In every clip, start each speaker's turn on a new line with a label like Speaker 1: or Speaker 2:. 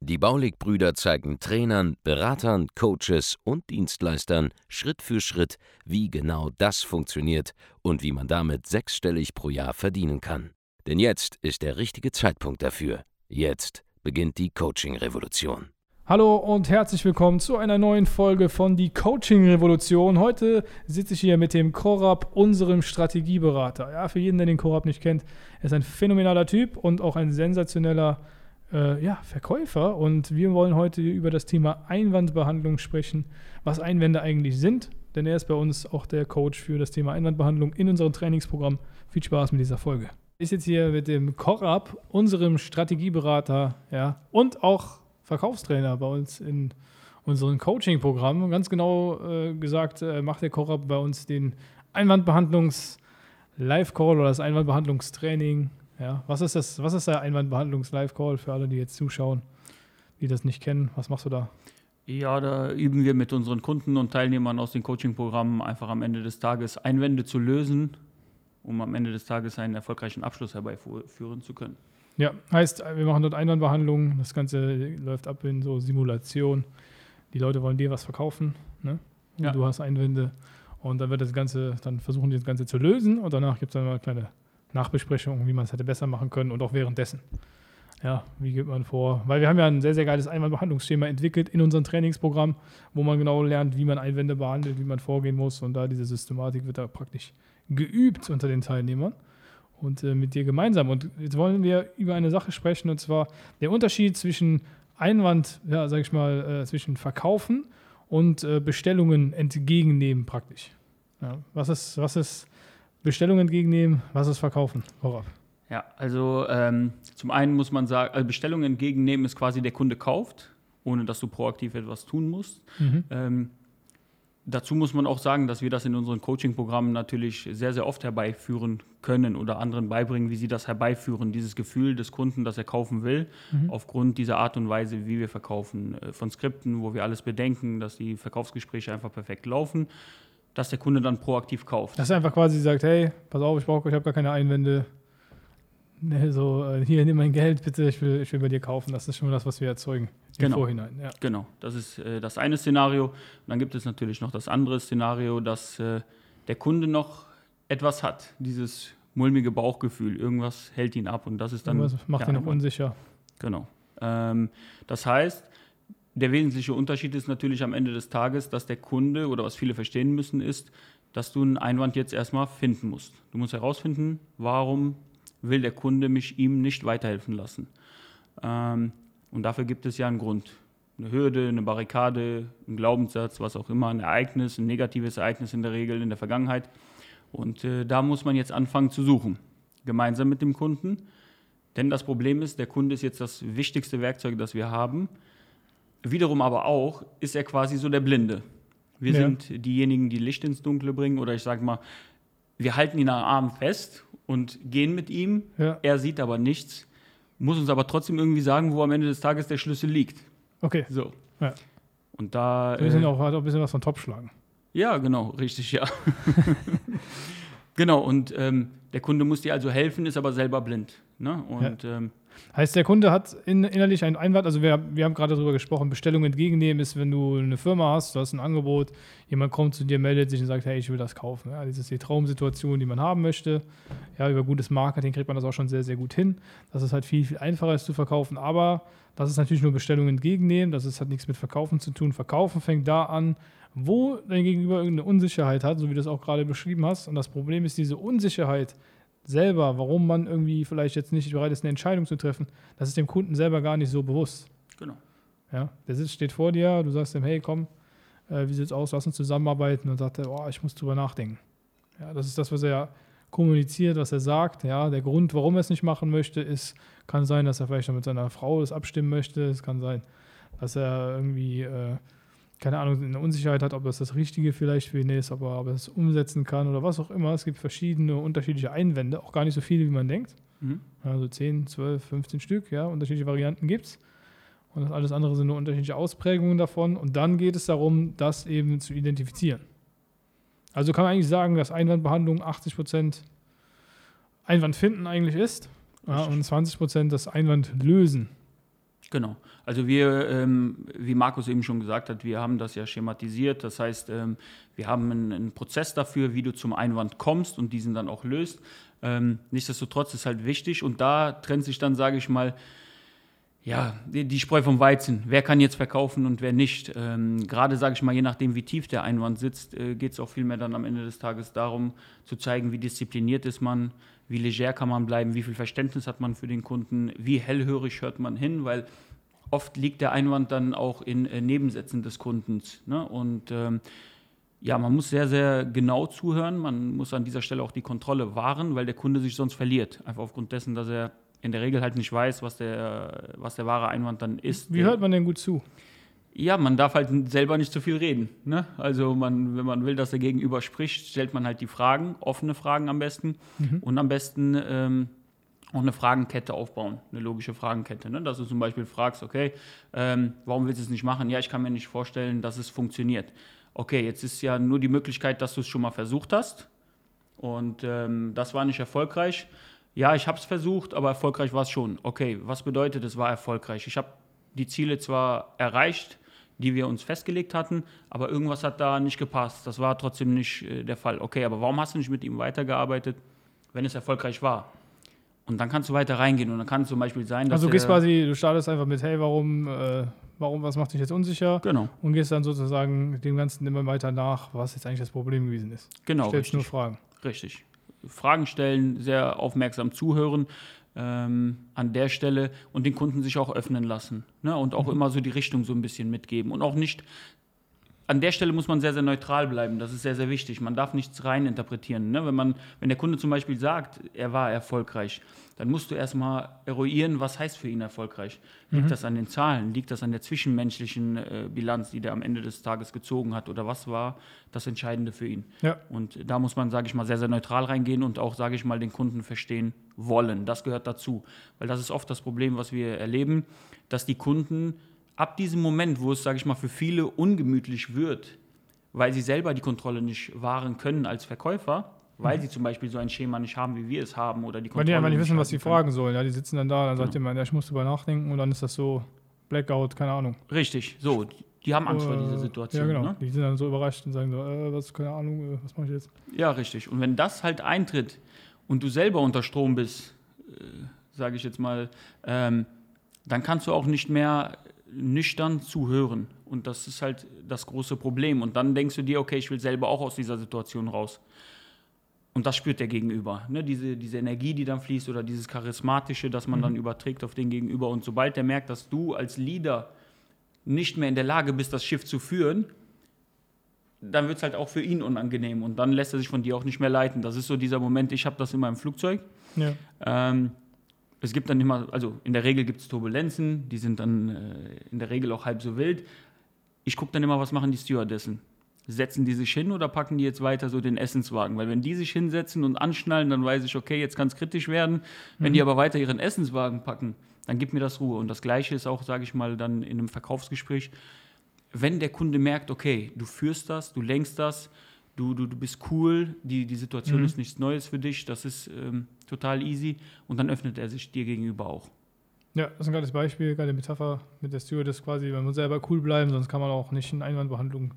Speaker 1: Die Baulig-Brüder zeigen Trainern, Beratern, Coaches und Dienstleistern Schritt für Schritt, wie genau das funktioniert und wie man damit sechsstellig pro Jahr verdienen kann. Denn jetzt ist der richtige Zeitpunkt dafür. Jetzt beginnt die Coaching-Revolution.
Speaker 2: Hallo und herzlich willkommen zu einer neuen Folge von Die Coaching Revolution. Heute sitze ich hier mit dem Korab, unserem Strategieberater. Ja, für jeden, der den Korab nicht kennt, er ist ein phänomenaler Typ und auch ein sensationeller äh, ja, Verkäufer und wir wollen heute über das Thema Einwandbehandlung sprechen, was Einwände eigentlich sind, denn er ist bei uns auch der Coach für das Thema Einwandbehandlung in unserem Trainingsprogramm. Viel Spaß mit dieser Folge. Ich sitze hier mit dem Korab, unserem Strategieberater ja, und auch Verkaufstrainer bei uns in unserem Coaching-Programm. Ganz genau äh, gesagt äh, macht der Korab bei uns den Einwandbehandlungs-Live-Call oder das Einwandbehandlungstraining ja, was ist das, was ist der Einwandbehandlungs-Live-Call für alle, die jetzt zuschauen, die das nicht kennen? Was machst du da?
Speaker 3: Ja, da üben wir mit unseren Kunden und Teilnehmern aus den Coaching-Programmen einfach am Ende des Tages Einwände zu lösen, um am Ende des Tages einen erfolgreichen Abschluss herbeiführen zu können.
Speaker 2: Ja, heißt, wir machen dort Einwandbehandlung, das Ganze läuft ab in so Simulation. Die Leute wollen dir was verkaufen, ne? Und ja. du hast Einwände und dann wird das Ganze, dann versuchen die das Ganze zu lösen und danach gibt es dann mal eine kleine Nachbesprechungen, wie man es hätte besser machen können und auch währenddessen. Ja, wie geht man vor? Weil wir haben ja ein sehr, sehr geiles Einwandbehandlungsschema entwickelt in unserem Trainingsprogramm, wo man genau lernt, wie man Einwände behandelt, wie man vorgehen muss. Und da diese Systematik wird da praktisch geübt unter den Teilnehmern und äh, mit dir gemeinsam. Und jetzt wollen wir über eine Sache sprechen, und zwar der Unterschied zwischen Einwand, ja, sag ich mal, äh, zwischen Verkaufen und äh, Bestellungen entgegennehmen praktisch. Ja, was, ist, was ist Bestellung entgegennehmen, was ist verkaufen? Worauf?
Speaker 3: Ja, also ähm, zum einen muss man sagen, also Bestellung entgegennehmen ist quasi der Kunde kauft, ohne dass du proaktiv etwas tun musst. Mhm. Ähm, dazu muss man auch sagen, dass wir das in unseren Coaching-Programmen natürlich sehr, sehr oft herbeiführen können oder anderen beibringen, wie sie das herbeiführen, dieses Gefühl des Kunden, dass er kaufen will, mhm. aufgrund dieser Art und Weise, wie wir verkaufen, äh, von Skripten, wo wir alles bedenken, dass die Verkaufsgespräche einfach perfekt laufen dass der Kunde dann proaktiv kauft.
Speaker 2: Dass er einfach quasi sagt, hey, pass auf, ich brauche, ich habe gar keine Einwände. Nee, so, äh, hier, nimm mein Geld, bitte, ich will, ich will bei dir kaufen. Das ist schon das, was wir erzeugen
Speaker 3: im genau. Vorhinein. Ja. Genau, das ist äh, das eine Szenario. Und dann gibt es natürlich noch das andere Szenario, dass äh, der Kunde noch etwas hat, dieses mulmige Bauchgefühl, irgendwas hält ihn ab und das ist dann...
Speaker 2: Irgendwas macht ja, ihn noch unsicher.
Speaker 3: Genau. Ähm, das heißt, der wesentliche Unterschied ist natürlich am Ende des Tages, dass der Kunde oder was viele verstehen müssen, ist, dass du einen Einwand jetzt erstmal finden musst. Du musst herausfinden, warum will der Kunde mich ihm nicht weiterhelfen lassen. Ähm, und dafür gibt es ja einen Grund. Eine Hürde, eine Barrikade, ein Glaubenssatz, was auch immer, ein Ereignis, ein negatives Ereignis in der Regel in der Vergangenheit. Und äh, da muss man jetzt anfangen zu suchen, gemeinsam mit dem Kunden. Denn das Problem ist, der Kunde ist jetzt das wichtigste Werkzeug, das wir haben. Wiederum aber auch ist er quasi so der Blinde. Wir ja. sind diejenigen, die Licht ins Dunkle bringen oder ich sage mal, wir halten ihn am Arm fest und gehen mit ihm. Ja. Er sieht aber nichts, muss uns aber trotzdem irgendwie sagen, wo am Ende des Tages der Schlüssel liegt.
Speaker 2: Okay.
Speaker 3: So. Ja. Und da.
Speaker 2: Wir sind äh, auch, hat auch ein bisschen was von Topfschlagen.
Speaker 3: Ja, genau, richtig, ja. genau, und ähm, der Kunde muss dir also helfen, ist aber selber blind. Ne? Und
Speaker 2: ähm, Heißt, der Kunde hat in, innerlich einen Einwand, also wir, wir haben gerade darüber gesprochen, Bestellung entgegennehmen ist, wenn du eine Firma hast, du hast ein Angebot, jemand kommt zu dir, meldet sich und sagt, hey, ich will das kaufen. Ja, das ist die Traumsituation, die man haben möchte. Ja, über gutes Marketing kriegt man das auch schon sehr, sehr gut hin. Das ist halt viel, viel einfacher ist zu verkaufen, aber das ist natürlich nur Bestellung entgegennehmen, das ist, hat nichts mit Verkaufen zu tun. Verkaufen fängt da an, wo dein Gegenüber irgendeine Unsicherheit hat, so wie du es auch gerade beschrieben hast. Und das Problem ist, diese Unsicherheit selber, warum man irgendwie vielleicht jetzt nicht bereit ist, eine Entscheidung zu treffen, das ist dem Kunden selber gar nicht so bewusst.
Speaker 3: Genau.
Speaker 2: Ja, der sitzt, steht vor dir, du sagst ihm, hey, komm, äh, wie sieht's aus, lass uns zusammenarbeiten und sagt er, oh, ich muss drüber nachdenken. Ja, das ist das, was er kommuniziert, was er sagt. Ja, der Grund, warum er es nicht machen möchte, ist, kann sein, dass er vielleicht noch mit seiner Frau das abstimmen möchte. Es kann sein, dass er irgendwie äh, keine Ahnung, eine Unsicherheit hat, ob das das Richtige vielleicht für ihn ist, ob er, ob er es umsetzen kann oder was auch immer. Es gibt verschiedene unterschiedliche Einwände, auch gar nicht so viele, wie man denkt. Mhm. Also 10, 12, 15 Stück, ja, unterschiedliche Varianten gibt es. Und alles andere sind nur unterschiedliche Ausprägungen davon. Und dann geht es darum, das eben zu identifizieren. Also kann man eigentlich sagen, dass Einwandbehandlung 80 Prozent Einwand finden eigentlich ist ja, und 20 Prozent das Einwand lösen.
Speaker 3: Genau. Also wir, ähm, wie Markus eben schon gesagt hat, wir haben das ja schematisiert. Das heißt, ähm, wir haben einen, einen, Prozess dafür, wie du zum Einwand kommst und diesen dann auch löst. Ähm, nichtsdestotrotz ist halt wichtig und da trennt sich dann, sage ich mal, ja, die, Spreu vom Weizen. Wer kann jetzt verkaufen und wer nicht? Ähm, Gerade, sage ich mal, je nachdem, wie tief der Einwand sitzt, äh, geht es auch vielmehr dann am Ende des Tages darum, zu zeigen, wie diszipliniert ist man, wie leger kann man bleiben, wie viel Verständnis hat man für den Kunden, wie hellhörig hört man hin, weil oft liegt der Einwand dann auch in äh, Nebensätzen des Kundens. Ne? Und ähm, ja, man muss sehr, sehr genau zuhören. Man muss an dieser Stelle auch die Kontrolle wahren, weil der Kunde sich sonst verliert. Einfach aufgrund dessen, dass er in der Regel halt nicht weiß, was der, was der wahre Einwand dann ist.
Speaker 2: Wie hört man denn gut zu?
Speaker 3: Ja, man darf halt selber nicht zu viel reden. Ne? Also man, wenn man will, dass der Gegenüber spricht, stellt man halt die Fragen, offene Fragen am besten mhm. und am besten ähm, auch eine Fragenkette aufbauen, eine logische Fragenkette. Ne? Dass du zum Beispiel fragst, okay, ähm, warum willst du es nicht machen? Ja, ich kann mir nicht vorstellen, dass es funktioniert. Okay, jetzt ist ja nur die Möglichkeit, dass du es schon mal versucht hast und ähm, das war nicht erfolgreich. Ja, ich habe es versucht, aber erfolgreich war es schon. Okay, was bedeutet, es war erfolgreich? Ich habe die Ziele zwar erreicht, die wir uns festgelegt hatten, aber irgendwas hat da nicht gepasst. Das war trotzdem nicht äh, der Fall. Okay, aber warum hast du nicht mit ihm weitergearbeitet, wenn es erfolgreich war? Und dann kannst du weiter reingehen und dann kann es zum Beispiel sein,
Speaker 2: dass. Also du gehst quasi, du startest einfach mit, hey, warum, äh, warum, was macht dich jetzt unsicher?
Speaker 3: Genau.
Speaker 2: Und gehst dann sozusagen dem Ganzen immer weiter nach, was jetzt eigentlich das Problem gewesen ist.
Speaker 3: Genau.
Speaker 2: Stellst richtig. nur Fragen.
Speaker 3: Richtig. Fragen stellen, sehr aufmerksam zuhören ähm, an der Stelle und den Kunden sich auch öffnen lassen. Ne? Und auch mhm. immer so die Richtung so ein bisschen mitgeben. Und auch nicht an der Stelle muss man sehr, sehr neutral bleiben. Das ist sehr, sehr wichtig. Man darf nichts reininterpretieren. Ne? Wenn, man, wenn der Kunde zum Beispiel sagt, er war erfolgreich, dann musst du erstmal eruieren, was heißt für ihn erfolgreich. Liegt mhm. das an den Zahlen? Liegt das an der zwischenmenschlichen äh, Bilanz, die der am Ende des Tages gezogen hat? Oder was war das Entscheidende für ihn?
Speaker 2: Ja.
Speaker 3: Und da muss man, sage ich mal, sehr, sehr neutral reingehen und auch, sage ich mal, den Kunden verstehen wollen. Das gehört dazu. Weil das ist oft das Problem, was wir erleben, dass die Kunden ab diesem Moment, wo es, sage ich mal, für viele ungemütlich wird, weil sie selber die Kontrolle nicht wahren können als Verkäufer, weil mhm. sie zum Beispiel so ein Schema nicht haben, wie wir es haben oder die
Speaker 2: Kontrolle. Weil die einfach nicht wissen, was sie fragen sollen. Ja, die sitzen dann da, dann genau. sagt jemand, ja, ich muss drüber nachdenken und dann ist das so Blackout, keine Ahnung.
Speaker 3: Richtig, so. Die haben Angst uh, vor dieser Situation.
Speaker 2: Ja, genau. Ne? Die sind dann so überrascht und sagen so, äh, was, keine Ahnung, äh, was mache ich jetzt?
Speaker 3: Ja, richtig. Und wenn das halt eintritt und du selber unter Strom bist, äh, sage ich jetzt mal, ähm, dann kannst du auch nicht mehr nüchtern zuhören. Und das ist halt das große Problem. Und dann denkst du dir, okay, ich will selber auch aus dieser Situation raus. Und das spürt der Gegenüber. Ne? Diese, diese Energie, die dann fließt oder dieses Charismatische, das man mhm. dann überträgt auf den Gegenüber. Und sobald der merkt, dass du als Leader nicht mehr in der Lage bist, das Schiff zu führen, dann wird es halt auch für ihn unangenehm. Und dann lässt er sich von dir auch nicht mehr leiten. Das ist so dieser Moment, ich habe das in meinem Flugzeug.
Speaker 2: Ja.
Speaker 3: Ähm, es gibt dann immer, also in der Regel gibt es Turbulenzen, die sind dann äh, in der Regel auch halb so wild. Ich gucke dann immer, was machen die Stewardessen. Setzen die sich hin oder packen die jetzt weiter so den Essenswagen? Weil wenn die sich hinsetzen und anschnallen, dann weiß ich, okay, jetzt kann es kritisch werden. Wenn mhm. die aber weiter ihren Essenswagen packen, dann gibt mir das Ruhe. Und das Gleiche ist auch, sage ich mal, dann in einem Verkaufsgespräch, wenn der Kunde merkt, okay, du führst das, du lenkst das, du, du, du bist cool, die, die Situation mhm. ist nichts Neues für dich, das ist ähm, total easy und dann öffnet er sich dir gegenüber auch.
Speaker 2: Ja, das ist ein geiles Beispiel, geile Metapher mit der Stewardess quasi, man muss selber cool bleiben, sonst kann man auch nicht in Einwandbehandlung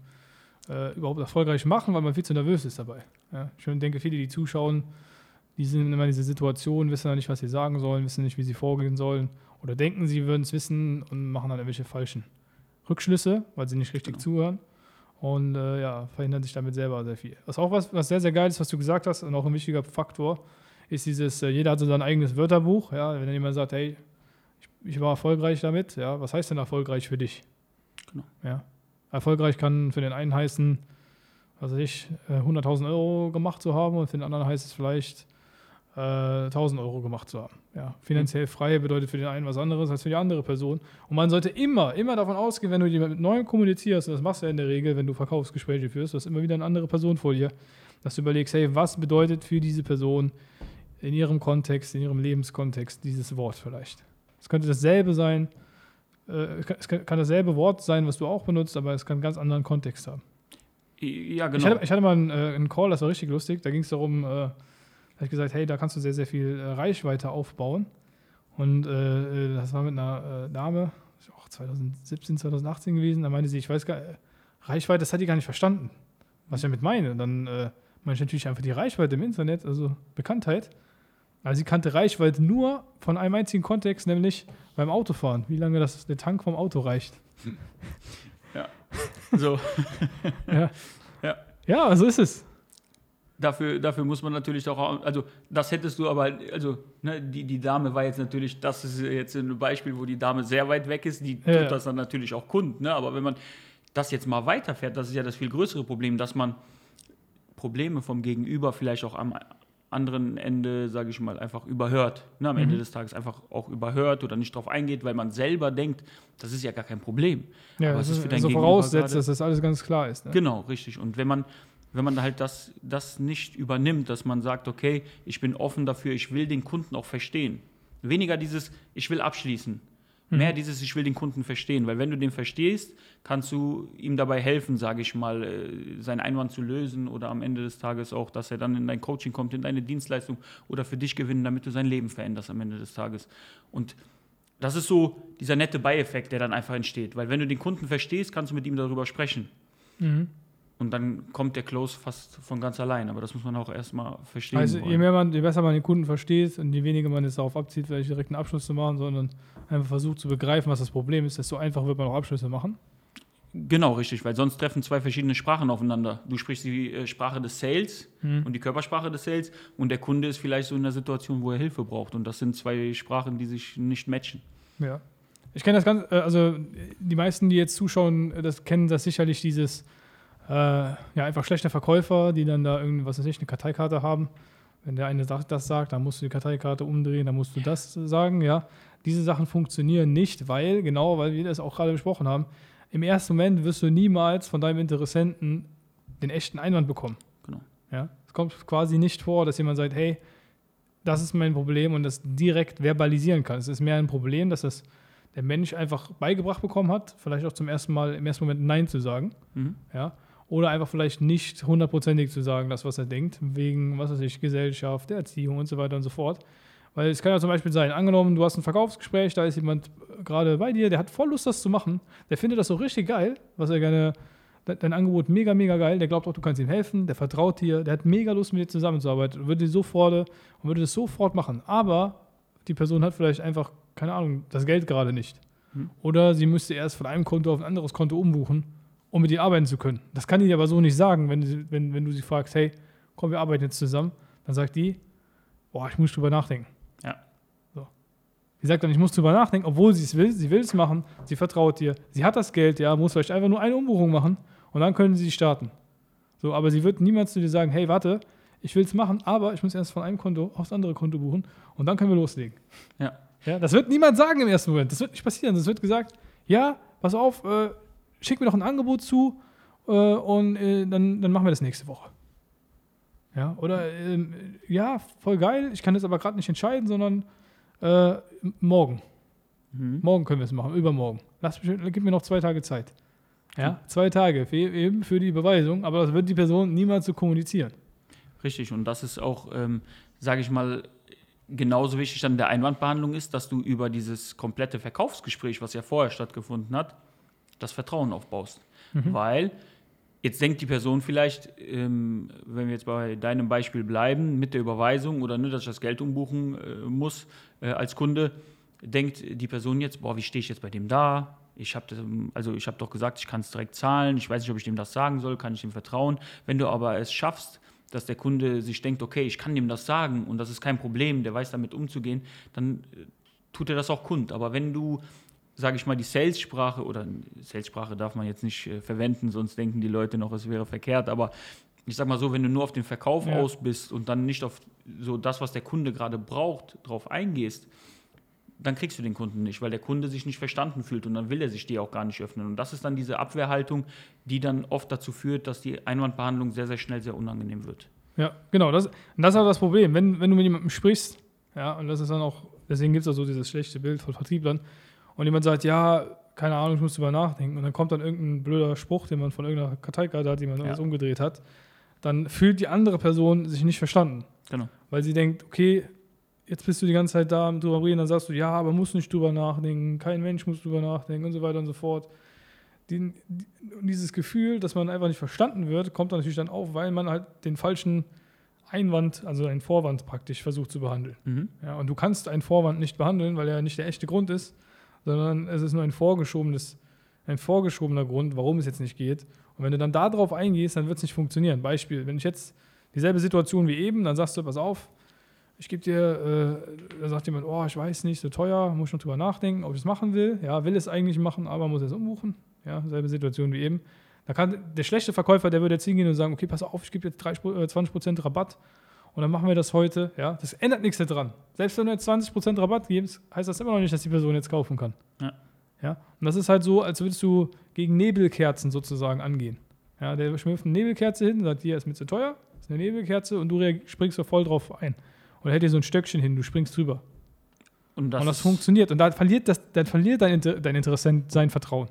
Speaker 2: äh, überhaupt erfolgreich machen, weil man viel zu nervös ist dabei. Ja, ich denke, viele, die zuschauen, die sind immer in dieser Situation, wissen ja nicht, was sie sagen sollen, wissen nicht, wie sie vorgehen sollen oder denken, sie würden es wissen und machen dann irgendwelche falschen Rückschlüsse, weil sie nicht richtig genau. zuhören und äh, ja, verhindern sich damit selber sehr viel. Was auch was, was sehr, sehr geil ist, was du gesagt hast und auch ein wichtiger Faktor, ist dieses, äh, jeder hat so sein eigenes Wörterbuch. Ja, wenn dann jemand sagt, hey, ich, ich, war erfolgreich damit, ja, was heißt denn erfolgreich für dich? Genau. Ja. Erfolgreich kann für den einen heißen, was weiß ich, 100.000 äh, Euro gemacht zu haben und für den anderen heißt es vielleicht äh, 1000 Euro gemacht zu haben. Ja, finanziell frei bedeutet für den einen was anderes als für die andere Person. Und man sollte immer, immer davon ausgehen, wenn du mit Neuem kommunizierst, und das machst du ja in der Regel, wenn du Verkaufsgespräche führst, du hast immer wieder eine andere Person vor dir, dass du überlegst, hey, was bedeutet für diese Person in ihrem Kontext, in ihrem Lebenskontext dieses Wort vielleicht. Es könnte dasselbe sein, äh, es kann dasselbe Wort sein, was du auch benutzt, aber es kann einen ganz anderen Kontext haben.
Speaker 3: Ja, genau.
Speaker 2: Ich hatte, ich hatte mal einen, äh, einen Call, das war richtig lustig, da ging es darum, äh, habe ich gesagt, hey, da kannst du sehr, sehr viel äh, Reichweite aufbauen. Und äh, äh das war mit einer äh, Dame, auch 2017, 2018 gewesen. Da meinte sie, ich weiß gar nicht, Reichweite, das hat die gar nicht verstanden, was ich damit meine. Und dann äh, meine ich natürlich einfach die Reichweite im Internet, also Bekanntheit. Also sie kannte Reichweite nur von einem einzigen Kontext, nämlich beim Autofahren, wie lange das, der Tank vom Auto reicht.
Speaker 3: Ja. So.
Speaker 2: ja. ja. Ja, so ist es.
Speaker 3: Dafür, dafür muss man natürlich auch, also das hättest du aber, also ne, die, die Dame war jetzt natürlich, das ist jetzt ein Beispiel, wo die Dame sehr weit weg ist, die ja. tut das dann natürlich auch kund, ne? aber wenn man das jetzt mal weiterfährt, das ist ja das viel größere Problem, dass man Probleme vom Gegenüber vielleicht auch am anderen Ende, sage ich mal, einfach überhört. Ne, am mhm. Ende des Tages einfach auch überhört oder nicht drauf eingeht, weil man selber denkt, das ist ja gar kein Problem.
Speaker 2: Ja, Aber das ist für dein also voraussetzt, dass das alles ganz klar ist. Ne?
Speaker 3: Genau, richtig. Und wenn man wenn man halt das, das nicht übernimmt, dass man sagt, okay, ich bin offen dafür, ich will den Kunden auch verstehen. Weniger dieses, ich will abschließen. Mhm. Mehr dieses, ich will den Kunden verstehen. Weil wenn du den verstehst, kannst du ihm dabei helfen, sage ich mal, äh, seinen Einwand zu lösen oder am Ende des Tages auch, dass er dann in dein Coaching kommt, in deine Dienstleistung oder für dich gewinnen, damit du sein Leben veränderst am Ende des Tages. Und das ist so dieser nette Beieffekt, der dann einfach entsteht. Weil wenn du den Kunden verstehst, kannst du mit ihm darüber sprechen. Mhm. Und dann kommt der Close fast von ganz allein. Aber das muss man auch erstmal verstehen.
Speaker 2: Also je, mehr man, je besser man den Kunden versteht und je weniger man es darauf abzieht, vielleicht direkt einen Abschluss zu machen, sondern einfach versucht zu begreifen, was das Problem ist, desto einfacher wird man auch Abschlüsse machen.
Speaker 3: Genau, richtig, weil sonst treffen zwei verschiedene Sprachen aufeinander. Du sprichst die äh, Sprache des Sales hm. und die Körpersprache des Sales und der Kunde ist vielleicht so in der Situation, wo er Hilfe braucht. Und das sind zwei Sprachen, die sich nicht matchen.
Speaker 2: Ja. Ich kenne das ganz, äh, also die meisten, die jetzt zuschauen, das kennen das sicherlich dieses äh, ja, einfach schlechte Verkäufer, die dann da irgendwas weiß ich, eine Karteikarte haben. Wenn der eine das sagt, dann musst du die Karteikarte umdrehen, dann musst du das sagen, ja. Diese Sachen funktionieren nicht, weil, genau, weil wir das auch gerade besprochen haben, im ersten Moment wirst du niemals von deinem Interessenten den echten Einwand bekommen. Genau. Ja? Es kommt quasi nicht vor, dass jemand sagt, hey, das ist mein Problem und das direkt verbalisieren kann. Es ist mehr ein Problem, dass das der Mensch einfach beigebracht bekommen hat, vielleicht auch zum ersten Mal im ersten Moment Nein zu sagen. Mhm. Ja? Oder einfach vielleicht nicht hundertprozentig zu sagen, das, was er denkt, wegen, was weiß ich, Gesellschaft, der Erziehung und so weiter und so fort. Weil es kann ja zum Beispiel sein, angenommen, du hast ein Verkaufsgespräch, da ist jemand gerade bei dir, der hat voll Lust, das zu machen, der findet das so richtig geil, was er gerne, dein Angebot mega, mega geil, der glaubt auch, du kannst ihm helfen, der vertraut dir, der hat mega Lust, mit dir zusammenzuarbeiten, würde sofort und würde das sofort machen. Aber die Person hat vielleicht einfach, keine Ahnung, das Geld gerade nicht. Hm. Oder sie müsste erst von einem Konto auf ein anderes Konto umbuchen um mit ihr arbeiten zu können. Das kann die aber so nicht sagen, wenn, wenn, wenn du sie fragst, hey, komm, wir arbeiten jetzt zusammen. Dann sagt die, boah, ich muss drüber nachdenken.
Speaker 3: Ja.
Speaker 2: So. Sie sagt dann, ich muss drüber nachdenken, obwohl sie es will, sie will es machen, sie vertraut dir, sie hat das Geld, ja, muss vielleicht einfach nur eine Umbuchung machen und dann können sie starten. So, aber sie wird niemals zu dir sagen, hey, warte, ich will es machen, aber ich muss erst von einem Konto aufs andere Konto buchen und dann können wir loslegen.
Speaker 3: Ja.
Speaker 2: ja das wird niemand sagen im ersten Moment. Das wird nicht passieren. Das wird gesagt, ja, pass auf, äh, schick mir doch ein Angebot zu äh, und äh, dann, dann machen wir das nächste Woche. Ja, oder ähm, ja, voll geil, ich kann das aber gerade nicht entscheiden, sondern äh, morgen. Mhm. Morgen können wir es machen, übermorgen. Lass, gib mir noch zwei Tage Zeit. Ja, zwei Tage für, eben für die Überweisung, aber das wird die Person niemals so kommunizieren.
Speaker 3: Richtig, und das ist auch, ähm, sage ich mal, genauso wichtig dann der Einwandbehandlung ist, dass du über dieses komplette Verkaufsgespräch, was ja vorher stattgefunden hat, das Vertrauen aufbaust. Mhm. Weil jetzt denkt die Person vielleicht, ähm, wenn wir jetzt bei deinem Beispiel bleiben, mit der Überweisung oder ne, dass ich das Geld umbuchen äh, muss äh, als Kunde, denkt die Person jetzt, boah, wie stehe ich jetzt bei dem da? Ich habe also ich doch gesagt, ich kann es direkt zahlen. Ich weiß nicht, ob ich dem das sagen soll, kann ich dem vertrauen. Wenn du aber es schaffst, dass der Kunde sich denkt, okay, ich kann dem das sagen und das ist kein Problem, der weiß damit umzugehen, dann äh, tut er das auch kund. Aber wenn du sage ich mal, die Sales-Sprache, oder Sales-Sprache darf man jetzt nicht äh, verwenden, sonst denken die Leute noch, es wäre verkehrt, aber ich sag mal so, wenn du nur auf den Verkauf
Speaker 2: Ja.
Speaker 3: aus bist und dann nicht auf so das, was der Kunde gerade braucht, drauf eingehst, dann kriegst du den Kunden nicht, weil der Kunde sich nicht verstanden fühlt und dann will er sich dir auch gar nicht öffnen. Und das ist dann diese Abwehrhaltung, die dann oft dazu führt, dass die Einwandbehandlung sehr, sehr schnell sehr unangenehm wird.
Speaker 2: Ja, genau. Das, und das ist auch das Problem. Wenn, wenn du mit jemandem sprichst, ja, und das ist dann auch, deswegen gibt es auch so dieses schlechte Bild von Vertrieblern, und jemand sagt, ja, keine Ahnung, ich muss drüber nachdenken, und dann kommt dann irgendein blöder Spruch, den man von irgendeiner Karteikarte hat, die man
Speaker 3: Ja.
Speaker 2: alles umgedreht hat, dann fühlt die andere Person sich nicht verstanden.
Speaker 3: Genau.
Speaker 2: Weil sie denkt, okay, jetzt bist du die ganze Zeit da am drüber reden, dann sagst du, ja, aber musst nicht drüber nachdenken, kein Mensch muss drüber nachdenken und so weiter und so fort. Die, dieses Gefühl, dass man einfach nicht verstanden wird, kommt dann natürlich dann auf, weil man halt den falschen Einwand, also einen Vorwand praktisch versucht zu behandeln.
Speaker 3: Mhm.
Speaker 2: Ja, und du kannst einen Vorwand nicht behandeln, weil er nicht der echte Grund ist, sondern es ist nur ein vorgeschobenes, ein vorgeschobener Grund, warum es jetzt nicht geht. Und wenn du dann darauf eingehst, dann wird es nicht funktionieren. Beispiel, wenn ich jetzt dieselbe Situation wie eben, dann sagst du, pass auf, ich gebe dir, äh, da sagt jemand, oh, ich weiß nicht, so teuer, muss ich noch drüber nachdenken, ob ich es machen will. Ja, will es eigentlich machen, aber muss es umbuchen. Ja, selbe Situation wie eben. Da kann der schlechte Verkäufer, der würde jetzt hingehen und sagen, okay, pass auf, ich gebe jetzt 30, äh, 20% Rabatt und dann machen wir das heute. Ja, das ändert nichts daran. Selbst wenn du jetzt 20% Rabatt gibst, heißt das immer noch nicht, dass die Person jetzt kaufen kann.
Speaker 3: Ja.
Speaker 2: Ja, und das ist halt so, als würdest du gegen Nebelkerzen sozusagen angehen. Ja, der schmilft eine Nebelkerze hin, sagt, hier ist mir zu teuer, ist eine Nebelkerze und du springst da voll drauf ein. Oder hält dir so ein Stöckchen hin, du springst drüber.
Speaker 3: Und das,
Speaker 2: und das funktioniert. Und da verliert, das, dann verliert dein, Inter dein Interessent sein Vertrauen.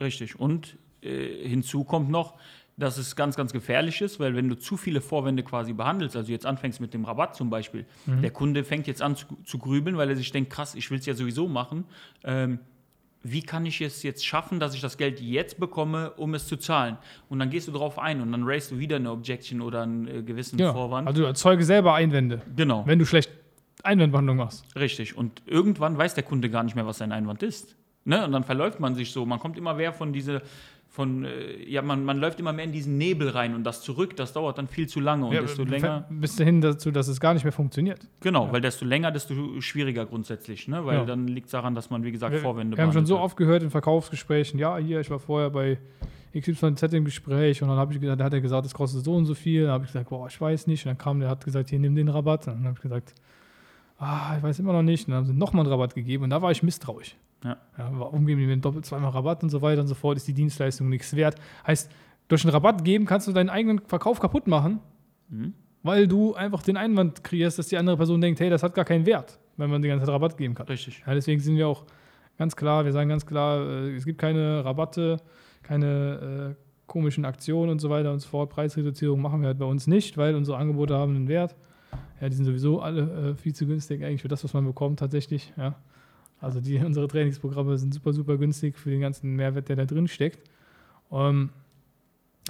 Speaker 3: richtig. Und äh, hinzu kommt noch, dass es ganz, ganz gefährlich ist, weil wenn du zu viele Vorwände quasi behandelst, also jetzt anfängst mit dem Rabatt zum Beispiel,
Speaker 2: Mhm.
Speaker 3: der Kunde fängt jetzt an zu, zu grübeln, weil er sich denkt, krass, ich will es ja sowieso machen. Ähm, wie kann ich es jetzt schaffen, dass ich das Geld jetzt bekomme, um es zu zahlen? Und dann gehst du drauf ein und dann raisest du wieder eine Objection oder einen äh, gewissen
Speaker 2: Ja.
Speaker 3: Vorwand.
Speaker 2: Also erzeuge selber Einwände,
Speaker 3: genau,
Speaker 2: wenn du schlecht Einwandbehandlung machst.
Speaker 3: richtig. Und irgendwann weiß der Kunde gar nicht mehr, was sein Einwand ist. Ne? Und dann verläuft man sich so. Man kommt immer mehr von diese, von, äh, ja, man, man läuft immer mehr in diesen Nebel rein und das zurück, das dauert dann viel zu lange. Und
Speaker 2: Ja,
Speaker 3: desto länger.
Speaker 2: Bis dahin dazu, dass es gar nicht mehr funktioniert.
Speaker 3: Genau,
Speaker 2: Ja.
Speaker 3: weil desto länger, desto schwieriger grundsätzlich, ne? Weil
Speaker 2: Ja.
Speaker 3: dann liegt es daran, dass man, wie gesagt,
Speaker 2: Wir,
Speaker 3: Vorwände
Speaker 2: wir haben schon so oft gehört in Verkaufsgesprächen, ja, hier, ich war vorher bei XYZ im Gespräch und dann habe ich gesagt, da hat er gesagt, das kostet so und so viel. Dann habe ich gesagt, boah, ich weiß nicht. Und dann kam der, hat gesagt, hier, nimm den Rabatt. Und dann habe ich gesagt, ah, ich weiß immer noch nicht. Und dann haben sie nochmal einen Rabatt gegeben und da war ich misstrauisch.
Speaker 3: Ja.
Speaker 2: warum geben die mir doppelt zweimal Rabatt und so weiter und so fort? Ist die Dienstleistung nichts wert? Heißt, durch einen Rabatt geben kannst du deinen eigenen Verkauf kaputt machen,
Speaker 3: Mhm.
Speaker 2: weil du einfach den Einwand kreierst, dass die andere Person denkt, hey, das hat gar keinen Wert, wenn man die ganze Zeit Rabatt geben kann.
Speaker 3: Richtig.
Speaker 2: Ja, deswegen sind wir auch ganz klar, wir sagen ganz klar, äh, es gibt keine Rabatte, keine äh, komischen Aktionen und so weiter und so fort. Preisreduzierung machen wir halt bei uns nicht, weil unsere Angebote haben einen Wert. Ja, die sind sowieso alle äh, viel zu günstig eigentlich für das, was man bekommt tatsächlich. Ja. Also die, unsere Trainingsprogramme sind super, super günstig für den ganzen Mehrwert, der da drin steckt. Ähm,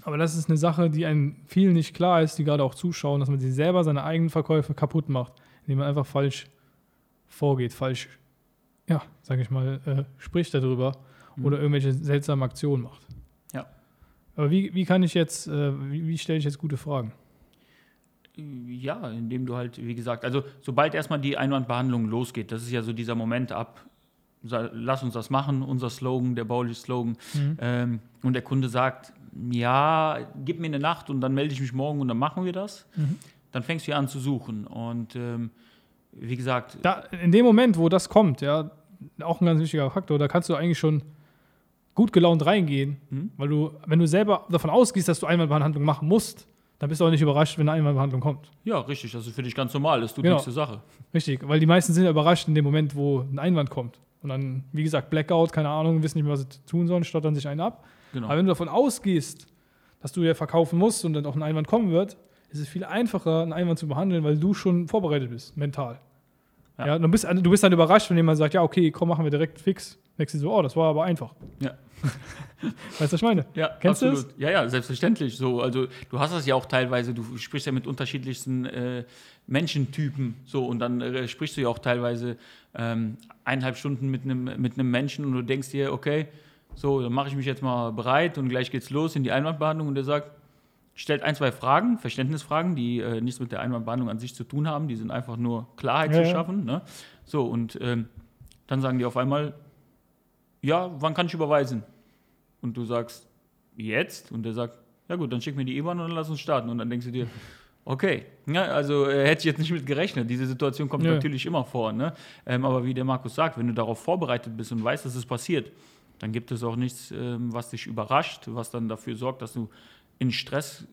Speaker 2: aber das ist eine Sache, die einem vielen nicht klar ist, die gerade auch zuschauen, dass man sich selber seine eigenen Verkäufe kaputt macht, indem man einfach falsch vorgeht, falsch, ja, sage ich mal, äh, spricht darüber
Speaker 3: Mhm.
Speaker 2: oder irgendwelche seltsamen Aktionen macht.
Speaker 3: Ja.
Speaker 2: Aber wie, wie kann ich jetzt, äh, wie, wie stelle ich jetzt gute Fragen?
Speaker 3: Ja, indem du halt, wie gesagt, also sobald erstmal die Einwandbehandlung losgeht, das ist ja so dieser Moment ab, lass uns das machen, unser Slogan, der bauliche Slogan, ähm, und der Kunde sagt, ja, gib mir eine Nacht und dann melde ich mich morgen und dann machen wir das,
Speaker 2: Mhm.
Speaker 3: dann fängst du ja an zu suchen. Und ähm, wie gesagt,
Speaker 2: Da, in dem Moment, wo das kommt, ja, auch ein ganz wichtiger Faktor, da kannst du eigentlich schon gut gelaunt reingehen,
Speaker 3: Mhm.
Speaker 2: weil du, wenn du selber davon ausgehst, dass du Einwandbehandlung machen musst, dann bist du auch nicht überrascht, wenn eine Einwandbehandlung kommt.
Speaker 3: ja, richtig, das ist für dich ganz normal, das tut
Speaker 2: Genau.
Speaker 3: nichts zur Sache.
Speaker 2: Richtig, weil die meisten sind ja überrascht in dem Moment, wo ein Einwand kommt. Und dann, wie gesagt, Blackout, keine Ahnung, wissen nicht mehr, was sie tun sollen, stottern sich einen ab.
Speaker 3: Genau.
Speaker 2: Aber wenn du davon ausgehst, dass du ja verkaufen musst und dann auch ein Einwand kommen wird, ist es viel einfacher, einen Einwand zu behandeln, weil du schon vorbereitet bist, mental.
Speaker 3: Ja.
Speaker 2: Ja. du, bist, du bist dann überrascht, wenn jemand sagt, ja, okay, komm, machen wir direkt fix. Denkst du so, oh, das war aber einfach.
Speaker 3: Ja.
Speaker 2: Weißt du, was ich meine?
Speaker 3: Ja,
Speaker 2: Kennst du
Speaker 3: absolut. Ja, ja, selbstverständlich. So, also du hast das ja auch teilweise, du sprichst ja mit unterschiedlichsten äh, Menschentypen so und dann äh, sprichst du ja auch teilweise ähm, eineinhalb Stunden mit einem mit einem Menschen und du denkst dir, okay, so, dann mache ich mich jetzt mal bereit und gleich geht's los in die Einwandbehandlung und der sagt, stellt ein, zwei Fragen, Verständnisfragen, die äh, nichts mit der Einwandbehandlung an sich zu tun haben, die sind einfach nur Klarheit
Speaker 2: Ja,
Speaker 3: zu schaffen. Ne? So, und ähm, dann sagen die auf einmal, ja, wann kann ich überweisen? Und du sagst, jetzt? Und der sagt, Ja gut, dann schick mir die IBAN und dann lass uns starten. Und dann denkst du dir, okay, ja, also äh, hätte ich jetzt nicht mit gerechnet. Diese Situation kommt
Speaker 2: Ja.
Speaker 3: natürlich immer vor. Ne? Ähm, aber wie der Markus sagt, wenn du darauf vorbereitet bist und weißt, dass es passiert, dann gibt es auch nichts, ähm, was dich überrascht, was dann dafür sorgt, dass du in Stress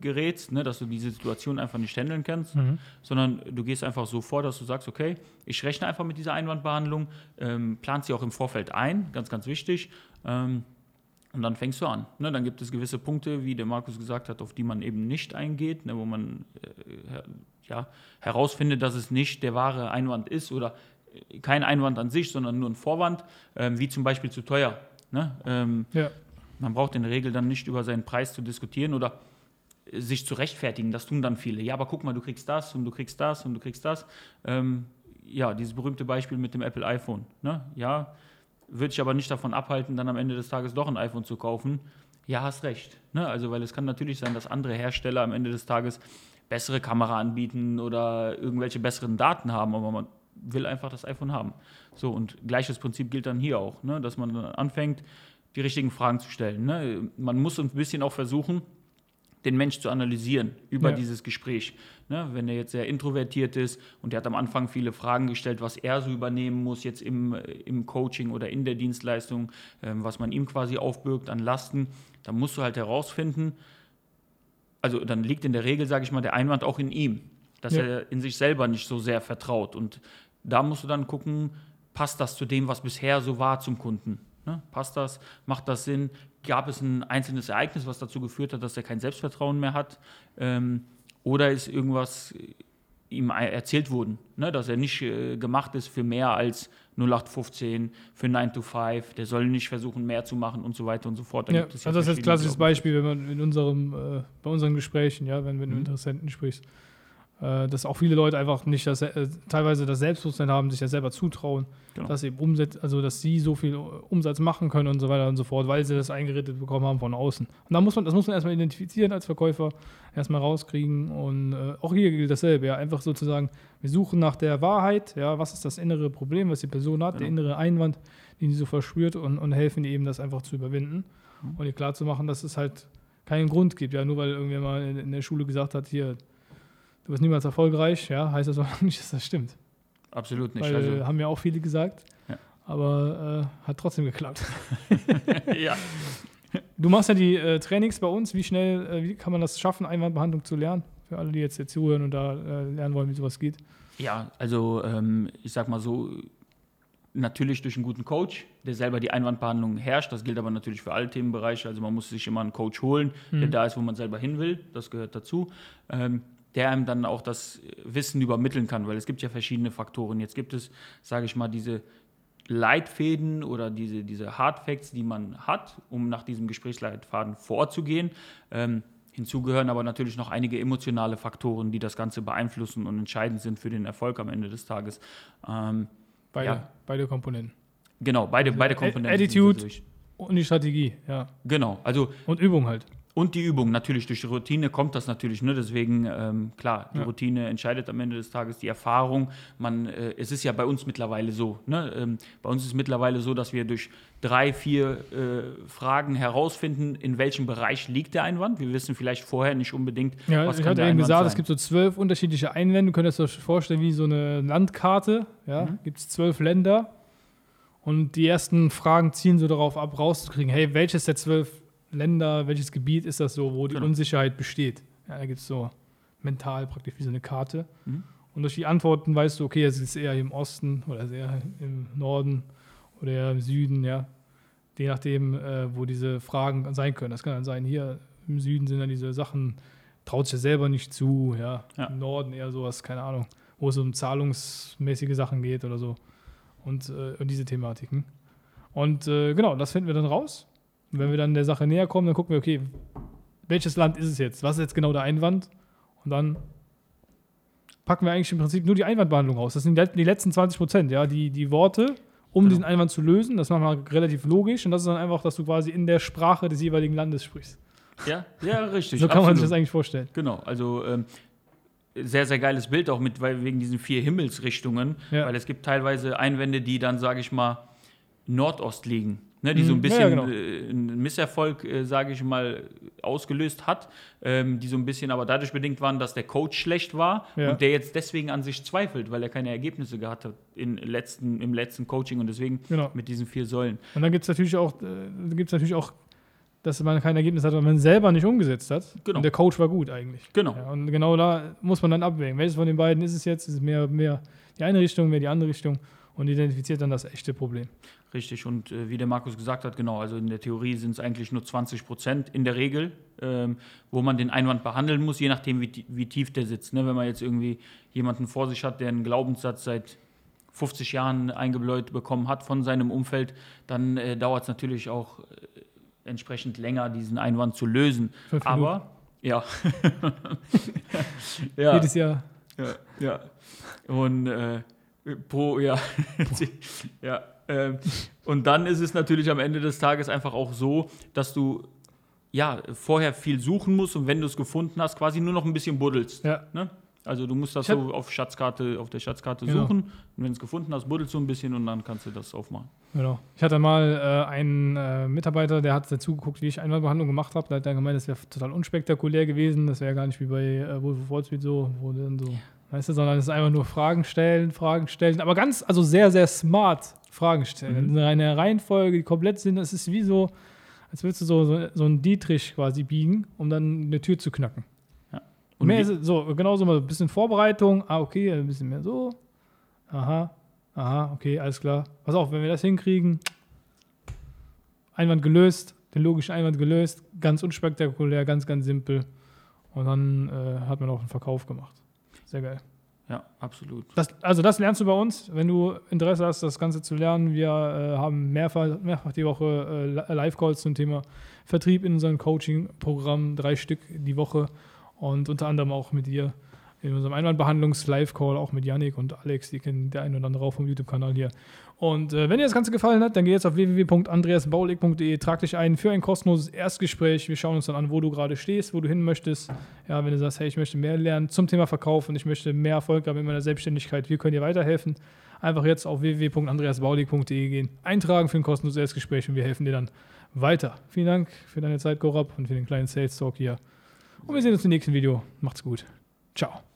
Speaker 3: gerätst, ne? dass du diese Situation einfach nicht handeln kannst,
Speaker 2: Mhm.
Speaker 3: sondern du gehst einfach so vor, dass du sagst, okay, ich rechne einfach mit dieser Einwandbehandlung, ähm, planst sie auch im Vorfeld ein, ganz, ganz wichtig. Ähm, und dann fängst du an. Ne? Dann gibt es gewisse Punkte, wie der Markus gesagt hat, auf die man eben nicht eingeht, ne? wo man äh, ja, herausfindet, dass es nicht der wahre Einwand ist oder äh, kein Einwand an sich, sondern nur ein Vorwand, ähm, wie zum Beispiel zu teuer. Ne? Ähm,
Speaker 2: Ja.
Speaker 3: Man braucht in der Regel dann nicht über seinen Preis zu diskutieren oder sich zu rechtfertigen. Das tun dann viele. Ja, aber guck mal, du kriegst das und du kriegst das und du kriegst das. Ähm, ja, dieses berühmte Beispiel mit dem Apple iPhone. Ne? Ja, würde ich aber nicht davon abhalten, dann am Ende des Tages doch ein iPhone zu kaufen. Ja, hast recht. Ne? Also, weil es kann natürlich sein, dass andere Hersteller am Ende des Tages bessere Kamera anbieten oder irgendwelche besseren Daten haben, aber man will einfach das iPhone haben. So, und gleiches Prinzip gilt dann hier auch, ne? dass man dann anfängt, die richtigen Fragen zu stellen. Ne? Man muss ein bisschen auch versuchen, den Mensch zu analysieren über
Speaker 2: Ja.
Speaker 3: dieses Gespräch. Ne? Wenn er jetzt sehr introvertiert ist und er hat am Anfang viele Fragen gestellt, was er so übernehmen muss jetzt im, äh, im Coaching oder in der Dienstleistung, ähm, was man ihm quasi aufbürgt an Lasten, dann musst du halt herausfinden, also dann liegt in der Regel, sage ich mal, der Einwand auch in ihm, dass
Speaker 2: Ja.
Speaker 3: er in sich selber nicht so sehr vertraut. Und da musst du dann gucken, passt das zu dem, was bisher so war zum Kunden? Ne? Passt das? Macht das Sinn? Gab es ein einzelnes Ereignis, was dazu geführt hat, dass er kein Selbstvertrauen mehr hat? Ähm, oder ist irgendwas ihm e- erzählt worden, ne? dass er nicht äh, gemacht ist für mehr als 0815, für 9 to 5, der soll nicht versuchen, mehr zu machen und so weiter und so fort.
Speaker 2: Ja, also das ist ein klassisches. Beispiel, wenn man in unserem, äh, bei unseren Gesprächen, ja, wenn, du
Speaker 3: Mhm.
Speaker 2: mit Interessenten sprichst, äh, dass auch viele Leute einfach nicht das, äh, teilweise das Selbstbewusstsein haben, sich das selber zutrauen,
Speaker 3: Genau.
Speaker 2: dass sie eben umsetzt, also dass sie so viel Umsatz machen können und so weiter und so fort, weil sie das eingeredet bekommen haben von außen. Und da muss man, das muss man erstmal identifizieren als Verkäufer, erstmal rauskriegen und äh, auch hier gilt dasselbe, ja, einfach sozusagen, wir suchen nach der Wahrheit, ja, was ist das innere Problem, was die Person hat, der
Speaker 3: Genau.
Speaker 2: innere Einwand, den sie so verspürt und, und helfen ihr eben das einfach zu überwinden
Speaker 3: Mhm.
Speaker 2: und ihr klar zu machen, dass es halt keinen Grund gibt, ja, nur weil irgendwer mal in, in der Schule gesagt hat, hier, du wirst niemals erfolgreich, ja, heißt das auch nicht, dass das stimmt.
Speaker 3: Absolut nicht.
Speaker 2: Weil
Speaker 3: Also,
Speaker 2: haben ja auch viele gesagt,
Speaker 3: Ja.
Speaker 2: aber äh, hat trotzdem geklappt.
Speaker 3: ja.
Speaker 2: Du machst ja die äh, Trainings bei uns, wie schnell, äh, wie kann man das schaffen, Einwandbehandlung zu lernen? Für alle, die jetzt hier zuhören und da äh, lernen wollen, wie sowas geht.
Speaker 3: Ja, also ähm, ich sag mal so, natürlich durch einen guten Coach, der selber die Einwandbehandlung herrscht. Das gilt aber natürlich für alle Themenbereiche. Also man muss sich immer einen Coach holen, der
Speaker 2: Mhm.
Speaker 3: da ist, wo man selber hin will. Das gehört dazu. Ähm, der einem dann auch das Wissen übermitteln kann, weil es gibt ja verschiedene Faktoren. Jetzt gibt es, sage ich mal, diese Leitfäden oder diese, diese Hard Facts, die man hat, um nach diesem Gesprächsleitfaden vorzugehen. Ähm, hinzu gehören aber natürlich noch einige emotionale Faktoren, die das Ganze beeinflussen und entscheidend sind für den Erfolg am Ende des Tages. Ähm,
Speaker 2: Beide,
Speaker 3: Ja.
Speaker 2: beide Komponenten.
Speaker 3: genau, beide, beide
Speaker 2: A-
Speaker 3: Komponenten.
Speaker 2: Attitude. Und die Strategie, ja.
Speaker 3: Genau, also
Speaker 2: Und Übung halt.
Speaker 3: Und die Übung, natürlich durch die Routine kommt das natürlich, ne? deswegen, ähm, klar, die
Speaker 2: Ja.
Speaker 3: Routine entscheidet am Ende des Tages die Erfahrung. Man, äh, es ist ja bei uns mittlerweile so, ne? ähm, bei uns ist es mittlerweile so, dass wir durch drei, vier äh, Fragen herausfinden, in welchem Bereich liegt der Einwand. Wir wissen vielleicht vorher nicht unbedingt,
Speaker 2: Ja,
Speaker 3: was
Speaker 2: ich
Speaker 3: kann
Speaker 2: hatte
Speaker 3: der
Speaker 2: eben
Speaker 3: Einwand
Speaker 2: gesagt,
Speaker 3: sein.
Speaker 2: es gibt so zwölf unterschiedliche Einwände. Könnt ihr euch das vorstellen wie so eine Landkarte. Ja,
Speaker 3: Mhm.
Speaker 2: gibt es zwölf Länder. Und die ersten Fragen ziehen so darauf ab, rauszukriegen, hey, welches der zwölf Länder, welches Gebiet ist das so, wo die
Speaker 3: Genau.
Speaker 2: Unsicherheit besteht. Ja, da gibt es so mental praktisch wie so eine Karte.
Speaker 3: Mhm.
Speaker 2: Und durch die Antworten weißt du, okay, es ist eher im Osten oder es ist eher im Norden oder eher im Süden, ja. Je nachdem, äh, wo diese Fragen sein können. Das kann dann sein, hier im Süden sind dann diese Sachen, traut sich ja selber nicht zu, ja.
Speaker 3: Ja.
Speaker 2: Im Norden eher sowas, keine Ahnung, wo es um zahlungsmäßige Sachen geht oder so. Und, äh, und diese Thematiken. Und äh, genau, das finden wir dann raus. Und wenn wir dann der Sache näher kommen, dann gucken wir, okay, welches Land ist es jetzt? Was ist jetzt genau der Einwand? Und dann packen wir eigentlich im Prinzip nur die Einwandbehandlung raus. Das sind die let- die letzten 20 Prozent, ja, die, die Worte, um
Speaker 3: Genau.
Speaker 2: diesen Einwand zu lösen. Das machen wir relativ logisch und das ist dann einfach, dass du quasi in der Sprache des jeweiligen Landes sprichst.
Speaker 3: Ja, ja, richtig.
Speaker 2: So kann man sich
Speaker 3: absolut.
Speaker 2: das eigentlich vorstellen.
Speaker 3: Genau, also ähm, sehr, sehr geiles Bild auch mit, weil wegen diesen vier Himmelsrichtungen,
Speaker 2: Ja.
Speaker 3: weil es gibt teilweise Einwände, die dann, sage ich mal, Nordost liegen. Ne, die so ein
Speaker 2: Mhm.
Speaker 3: bisschen
Speaker 2: Ja, ja, genau.
Speaker 3: äh, einen Misserfolg, äh, sage ich mal, ausgelöst hat, ähm, die so ein bisschen aber dadurch bedingt waren, dass der Coach schlecht war
Speaker 2: Ja.
Speaker 3: und der jetzt deswegen an sich zweifelt, weil er keine Ergebnisse gehabt hat in letzten, im letzten Coaching und deswegen
Speaker 2: Genau.
Speaker 3: mit diesen vier Säulen.
Speaker 2: Und dann gibt es natürlich auch, äh, gibt's natürlich auch, dass man kein Ergebnis hat, weil man selber nicht umgesetzt hat.
Speaker 3: Genau.
Speaker 2: Und der Coach war gut eigentlich.
Speaker 3: Genau.
Speaker 2: Ja, und genau da muss man dann abwägen. Welches von den beiden ist es jetzt? Ist es mehr, mehr die eine Richtung, mehr die andere Richtung? Und identifiziert dann das echte Problem.
Speaker 3: Richtig, und äh, wie der Markus gesagt hat, genau, also in der Theorie sind es eigentlich nur 20 Prozent in der Regel, ähm, wo man den Einwand behandeln muss, je nachdem, wie, wie tief der sitzt. Ne? Wenn man jetzt irgendwie jemanden vor sich hat, der einen Glaubenssatz seit 50 Jahren eingebläut bekommen hat von seinem Umfeld, dann äh, dauert es natürlich auch äh, entsprechend länger, diesen Einwand zu lösen. Aber, ja. ja.
Speaker 2: Jedes Jahr.
Speaker 3: Ja, ja. Und äh, pro, ja. ja. Ähm, und dann ist es natürlich am Ende des Tages einfach auch so, dass du ja vorher viel suchen musst und wenn du es gefunden hast, quasi nur noch ein bisschen buddelst.
Speaker 2: Ja.
Speaker 3: Ne? Also du musst das so auf Schatzkarte, auf der Schatzkarte
Speaker 2: Genau.
Speaker 3: suchen. Und wenn du es gefunden hast, buddelst du ein bisschen und dann kannst du das aufmachen.
Speaker 2: Genau. Ich hatte mal äh, einen äh, Mitarbeiter, der hat dazu geguckt, wie ich Einwandbehandlung gemacht habe. Da hat er gemeint, das wäre total unspektakulär gewesen. Das wäre gar nicht wie bei äh, Wolf of Wall Street so, wo dann so, weißt du, sondern es ist einfach nur Fragen stellen, Fragen stellen. Aber ganz, also sehr, sehr smart Fragen stellen.
Speaker 3: Mhm.
Speaker 2: Eine Reihenfolge, die komplett sind. Es ist wie so, als würdest du so, so, so einen Dietrich quasi biegen, um dann eine Tür zu knacken.
Speaker 3: Und
Speaker 2: mehr ist so, genauso mal ein bisschen Vorbereitung. Ah, okay, ein bisschen mehr so. Aha, aha, okay, alles klar. Pass auf, wenn wir das hinkriegen, Einwand gelöst, den logischen Einwand gelöst, ganz unspektakulär, ganz, ganz simpel. Und dann äh, hat man auch einen Verkauf gemacht. Sehr geil.
Speaker 3: ja, absolut.
Speaker 2: Das, also das lernst du bei uns, wenn du Interesse hast, das Ganze zu lernen. Wir äh, haben mehrfach, mehrfach die Woche äh, Li- Live-Calls zum Thema Vertrieb in unserem Coaching-Programm, drei Stück die Woche und unter anderem auch mit dir in unserem Einwandbehandlungs-Live-Call, auch mit Yannick und Alex, die kennen der ein oder andere auch vom YouTube-Kanal hier. Und äh, wenn dir das Ganze gefallen hat, dann geh jetzt auf www.andreasbaulig.de, trag dich ein für ein kostenloses Erstgespräch. Wir schauen uns dann an, wo du gerade stehst, wo du hin möchtest. Ja, wenn du sagst, hey, ich möchte mehr lernen zum Thema Verkauf und ich möchte mehr Erfolg haben in meiner Selbstständigkeit, wir können dir weiterhelfen. Einfach jetzt auf www.andreasbaulig.de gehen, eintragen für ein kostenloses Erstgespräch und wir helfen dir dann weiter. Vielen Dank für deine Zeit, Gorab, und für den kleinen Sales Talk hier. Und wir sehen uns im nächsten Video. Macht's gut. Ciao.